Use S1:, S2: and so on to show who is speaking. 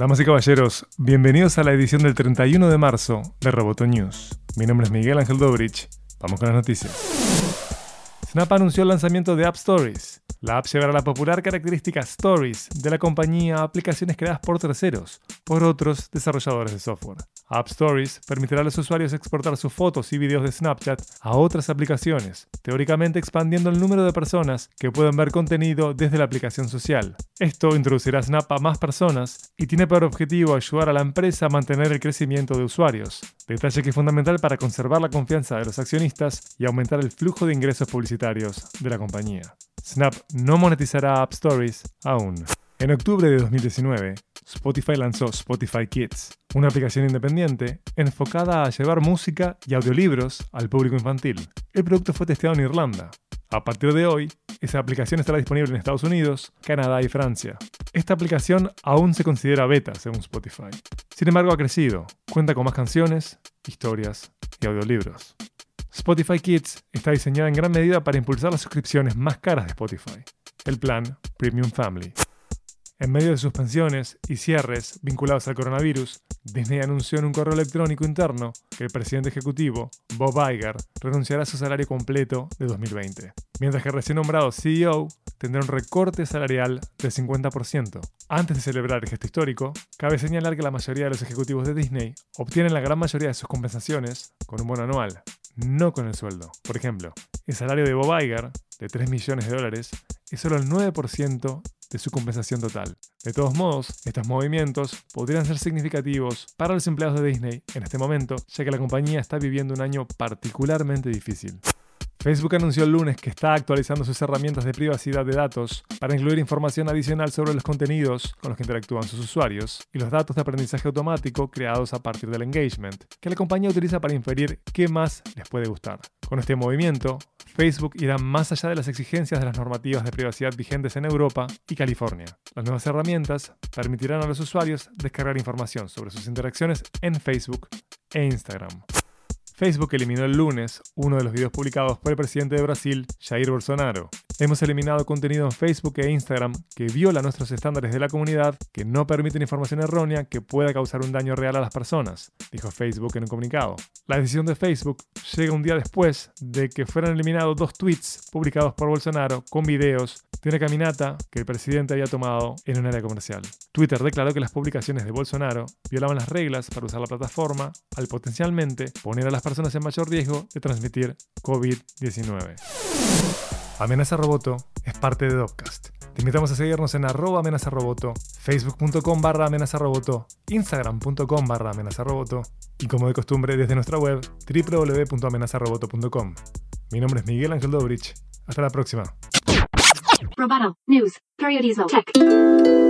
S1: Damas y caballeros, bienvenidos a la edición del 31 de marzo de Roboto News. Mi nombre es Miguel Ángel Dobrich. Vamos con las noticias. Snap anunció el lanzamiento de App Stories. La app llevará la popular característica Stories de la compañía a aplicaciones creadas por terceros, por otros desarrolladores de software. App Stories permitirá a los usuarios exportar sus fotos y videos de Snapchat a otras aplicaciones, teóricamente expandiendo el número de personas que pueden ver contenido desde la aplicación social. Esto introducirá Snap a más personas y tiene por objetivo ayudar a la empresa a mantener el crecimiento de usuarios, detalle que es fundamental para conservar la confianza de los accionistas y aumentar el flujo de ingresos publicitarios de la compañía. Snap no monetizará App Stories aún. En octubre de 2019, Spotify lanzó Spotify Kids, una aplicación independiente enfocada a llevar música y audiolibros al público infantil. El producto fue testeado en Irlanda. A partir de hoy, esa aplicación estará disponible en Estados Unidos, Canadá y Francia. Esta aplicación aún se considera beta según Spotify. Sin embargo, ha crecido. Cuenta con más canciones, historias y audiolibros. Spotify Kids está diseñada en gran medida para impulsar las suscripciones más caras de Spotify, el plan Premium Family. En medio de suspensiones y cierres vinculados al coronavirus, Disney anunció en un correo electrónico interno que el presidente ejecutivo, Bob Iger, renunciará a su salario completo de 2020, mientras que el recién nombrado CEO tendrá un recorte salarial del 50%. Antes de celebrar el gesto histórico, cabe señalar que la mayoría de los ejecutivos de Disney obtienen la gran mayoría de sus compensaciones con un bono anual, no con el sueldo. Por ejemplo, el salario de Bob Iger, de 3 millones de dólares, es solo el 9% de su compensación total. De todos modos, estos movimientos podrían ser significativos para los empleados de Disney en este momento, ya que la compañía está viviendo un año particularmente difícil. Facebook anunció el lunes que está actualizando sus herramientas de privacidad de datos para incluir información adicional sobre los contenidos con los que interactúan sus usuarios y los datos de aprendizaje automático creados a partir del engagement, que la compañía utiliza para inferir qué más les puede gustar. Con este movimiento, Facebook irá más allá de las exigencias de las normativas de privacidad vigentes en Europa y California. Las nuevas herramientas permitirán a los usuarios descargar información sobre sus interacciones en Facebook e Instagram. Facebook eliminó el lunes uno de los videos publicados por el presidente de Brasil, Jair Bolsonaro. Hemos eliminado contenido en Facebook e Instagram que viola nuestros estándares de la comunidad, que no permiten información errónea que pueda causar un daño real a las personas, dijo Facebook en un comunicado. La decisión de Facebook llega un día después de que fueran eliminados dos tweets publicados por Bolsonaro con videos de una caminata que el presidente había tomado en un área comercial. Twitter declaró que las publicaciones de Bolsonaro violaban las reglas para usar la plataforma al potencialmente poner a las personas en mayor riesgo de transmitir COVID-19. Amenaza Roboto es parte de Dopcast. Te invitamos a seguirnos en arroba amenazaroboto, facebook.com barra amenazaroboto, instagram.com barra amenazaroboto y como de costumbre desde nuestra web www.amenazaroboto.com. Mi nombre es Miguel Ángel Dobrich. Hasta la próxima.
S2: Roboto. News. Periodismo Tech.